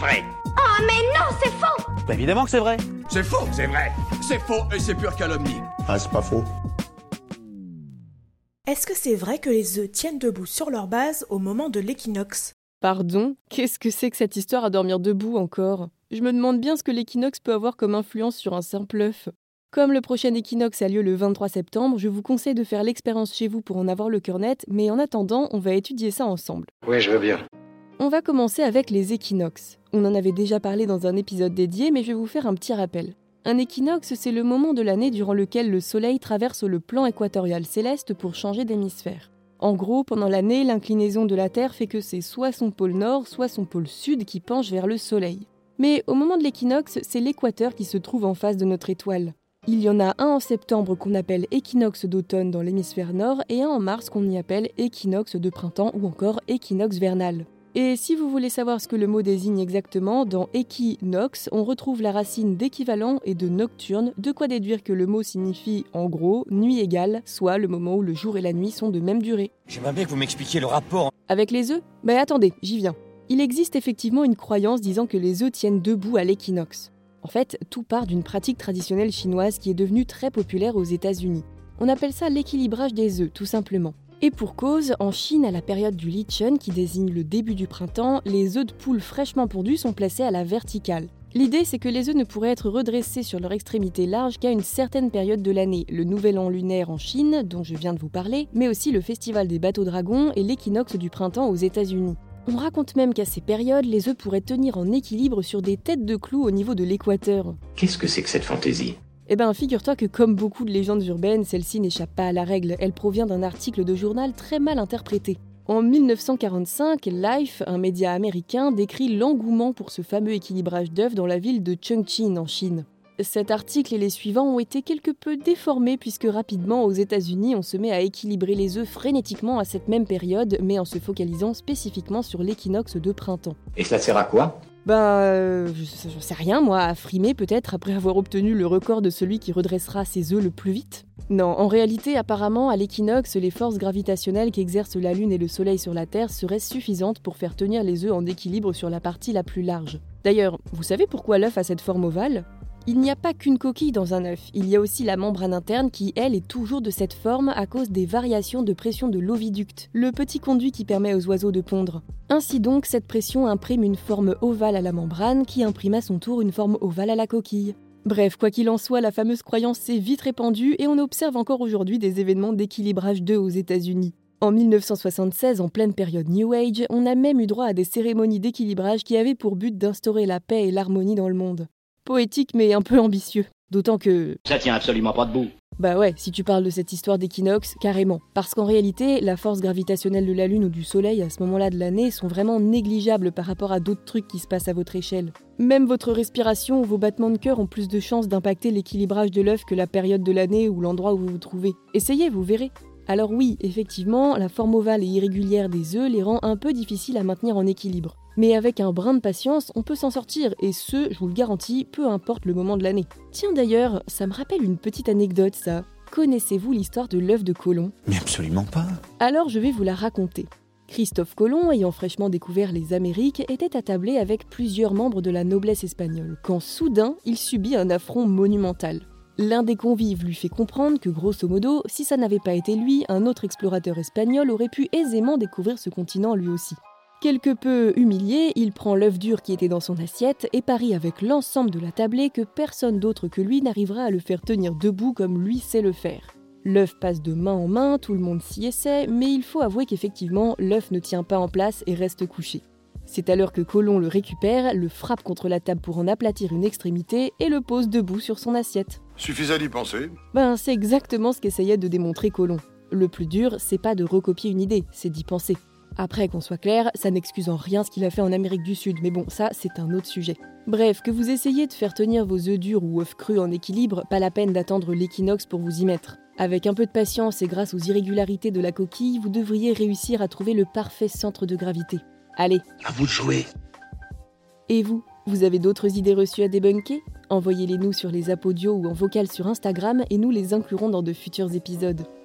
vrai. Oh mais non, c'est faux Bah évidemment que c'est vrai. C'est faux, c'est vrai. C'est faux et c'est pure calomnie. Ah, c'est pas faux. Est-ce que c'est vrai que les œufs tiennent debout sur leur base au moment de l'équinoxe? Pardon Qu'est-ce que c'est que cette histoire à dormir debout encore? Je me demande bien ce que l'équinoxe peut avoir comme influence sur un simple œuf. Comme le prochain équinoxe a lieu le 23 septembre, je vous conseille de faire l'expérience chez vous pour en avoir le cœur net, mais en attendant, on va étudier ça ensemble. Oui, je veux bien. On va commencer avec les équinoxes. On en avait déjà parlé dans un épisode dédié, mais je vais vous faire un petit rappel. Un équinoxe, c'est le moment de l'année durant lequel le Soleil traverse le plan équatorial céleste pour changer d'hémisphère. En gros, pendant l'année, l'inclinaison de la Terre fait que c'est soit son pôle nord, soit son pôle sud qui penche vers le Soleil. Mais au moment de l'équinoxe, c'est l'équateur qui se trouve en face de notre étoile. Il y en a un en septembre qu'on appelle équinoxe d'automne dans l'hémisphère nord et un en mars qu'on y appelle équinoxe de printemps ou encore équinoxe vernal. Et si vous voulez savoir ce que le mot désigne exactement, dans équinoxe, on retrouve la racine d'équivalent et de nocturne, de quoi déduire que le mot signifie en gros nuit égale, soit le moment où le jour et la nuit sont de même durée. J'aimerais bien que vous m'expliquiez le rapport. Avec les œufs? Ben attendez, j'y viens. Il existe effectivement une croyance disant que les œufs tiennent debout à l'équinoxe. En fait, tout part d'une pratique traditionnelle chinoise qui est devenue très populaire aux États-Unis. On appelle ça l'équilibrage des œufs, tout simplement. Et pour cause, en Chine, à la période du Lichun, qui désigne le début du printemps, les œufs de poule fraîchement pondus sont placés à la verticale. L'idée, c'est que les œufs ne pourraient être redressés sur leur extrémité large qu'à une certaine période de l'année, le nouvel an lunaire en Chine, dont je viens de vous parler, mais aussi le festival des bateaux dragons et l'équinoxe du printemps aux États-Unis. On raconte même qu'à ces périodes, les œufs pourraient tenir en équilibre sur des têtes de clous au niveau de l'équateur. Qu'est-ce que c'est que cette fantaisie? Eh ben, figure-toi que comme beaucoup de légendes urbaines, celle-ci n'échappe pas à la règle. Elle provient d'un article de journal très mal interprété. En 1945, Life, un média américain, décrit l'engouement pour ce fameux équilibrage d'œufs dans la ville de Chongqing en Chine. Cet article et les suivants ont été quelque peu déformés puisque rapidement aux États-Unis on se met à équilibrer les œufs frénétiquement à cette même période mais en se focalisant spécifiquement sur l'équinoxe de printemps. Et cela sert à quoi? Bah, euh, je, je sais rien, moi, à frimer peut-être après avoir obtenu le record de celui qui redressera ses œufs le plus vite Non, en réalité, apparemment, à l'équinoxe, les forces gravitationnelles qu'exercent la Lune et le Soleil sur la Terre seraient suffisantes pour faire tenir les œufs en équilibre sur la partie la plus large. D'ailleurs, vous savez pourquoi l'œuf a cette forme ovale? Il n'y a pas qu'une coquille dans un œuf, il y a aussi la membrane interne qui, elle, est toujours de cette forme à cause des variations de pression de l'oviducte, le petit conduit qui permet aux oiseaux de pondre. Ainsi donc, cette pression imprime une forme ovale à la membrane qui imprime à son tour une forme ovale à la coquille. Bref, quoi qu'il en soit, la fameuse croyance s'est vite répandue et on observe encore aujourd'hui des événements d'équilibrage d'œufs aux États-Unis. En 1976, en pleine période New Age, on a même eu droit à des cérémonies d'équilibrage qui avaient pour but d'instaurer la paix et l'harmonie dans le monde. Poétique mais un peu ambitieux. D'autant que... Ça tient absolument pas debout. Bah ouais, si tu parles de cette histoire d'équinoxe, carrément. Parce qu'en réalité, la force gravitationnelle de la Lune ou du Soleil à ce moment-là de l'année sont vraiment négligeables par rapport à d'autres trucs qui se passent à votre échelle. Même votre respiration ou vos battements de cœur ont plus de chances d'impacter l'équilibrage de l'œuf que la période de l'année ou l'endroit où vous vous trouvez. Essayez, vous verrez. Alors oui, effectivement, la forme ovale et irrégulière des œufs les rend un peu difficiles à maintenir en équilibre. Mais avec un brin de patience, on peut s'en sortir, et ce, je vous le garantis, peu importe le moment de l'année. Tiens d'ailleurs, ça me rappelle une petite anecdote ça. Connaissez-vous l'histoire de l'œuf de Colomb? Mais absolument pas. Alors je vais vous la raconter. Christophe Colomb, ayant fraîchement découvert les Amériques, était attablé avec plusieurs membres de la noblesse espagnole, quand soudain il subit un affront monumental. L'un des convives lui fait comprendre que, grosso modo, si ça n'avait pas été lui, un autre explorateur espagnol aurait pu aisément découvrir ce continent lui aussi. Quelque peu humilié, il prend l'œuf dur qui était dans son assiette et parie avec l'ensemble de la tablée que personne d'autre que lui n'arrivera à le faire tenir debout comme lui sait le faire. L'œuf passe de main en main, tout le monde s'y essaie, mais il faut avouer qu'effectivement, l'œuf ne tient pas en place et reste couché. C'est alors que Colomb le récupère, le frappe contre la table pour en aplatir une extrémité et le pose debout sur son assiette. Suffisait d'y penser. Ben, c'est exactement ce qu'essayait de démontrer Colomb. Le plus dur, c'est pas de recopier une idée, c'est d'y penser. Après, qu'on soit clair, ça n'excuse en rien ce qu'il a fait en Amérique du Sud, mais bon, ça, c'est un autre sujet. Bref, que vous essayez de faire tenir vos œufs durs ou œufs crus en équilibre, pas la peine d'attendre l'équinoxe pour vous y mettre. Avec un peu de patience et grâce aux irrégularités de la coquille, vous devriez réussir à trouver le parfait centre de gravité. Allez, À vous de jouer. et vous Vous avez d'autres idées reçues à débunker? Envoyez-les nous sur les apodios ou en vocal sur Instagram et nous les inclurons dans de futurs épisodes.